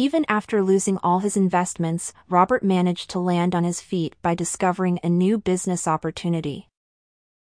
Even after losing all his investments, Robert managed to land on his feet by discovering a new business opportunity.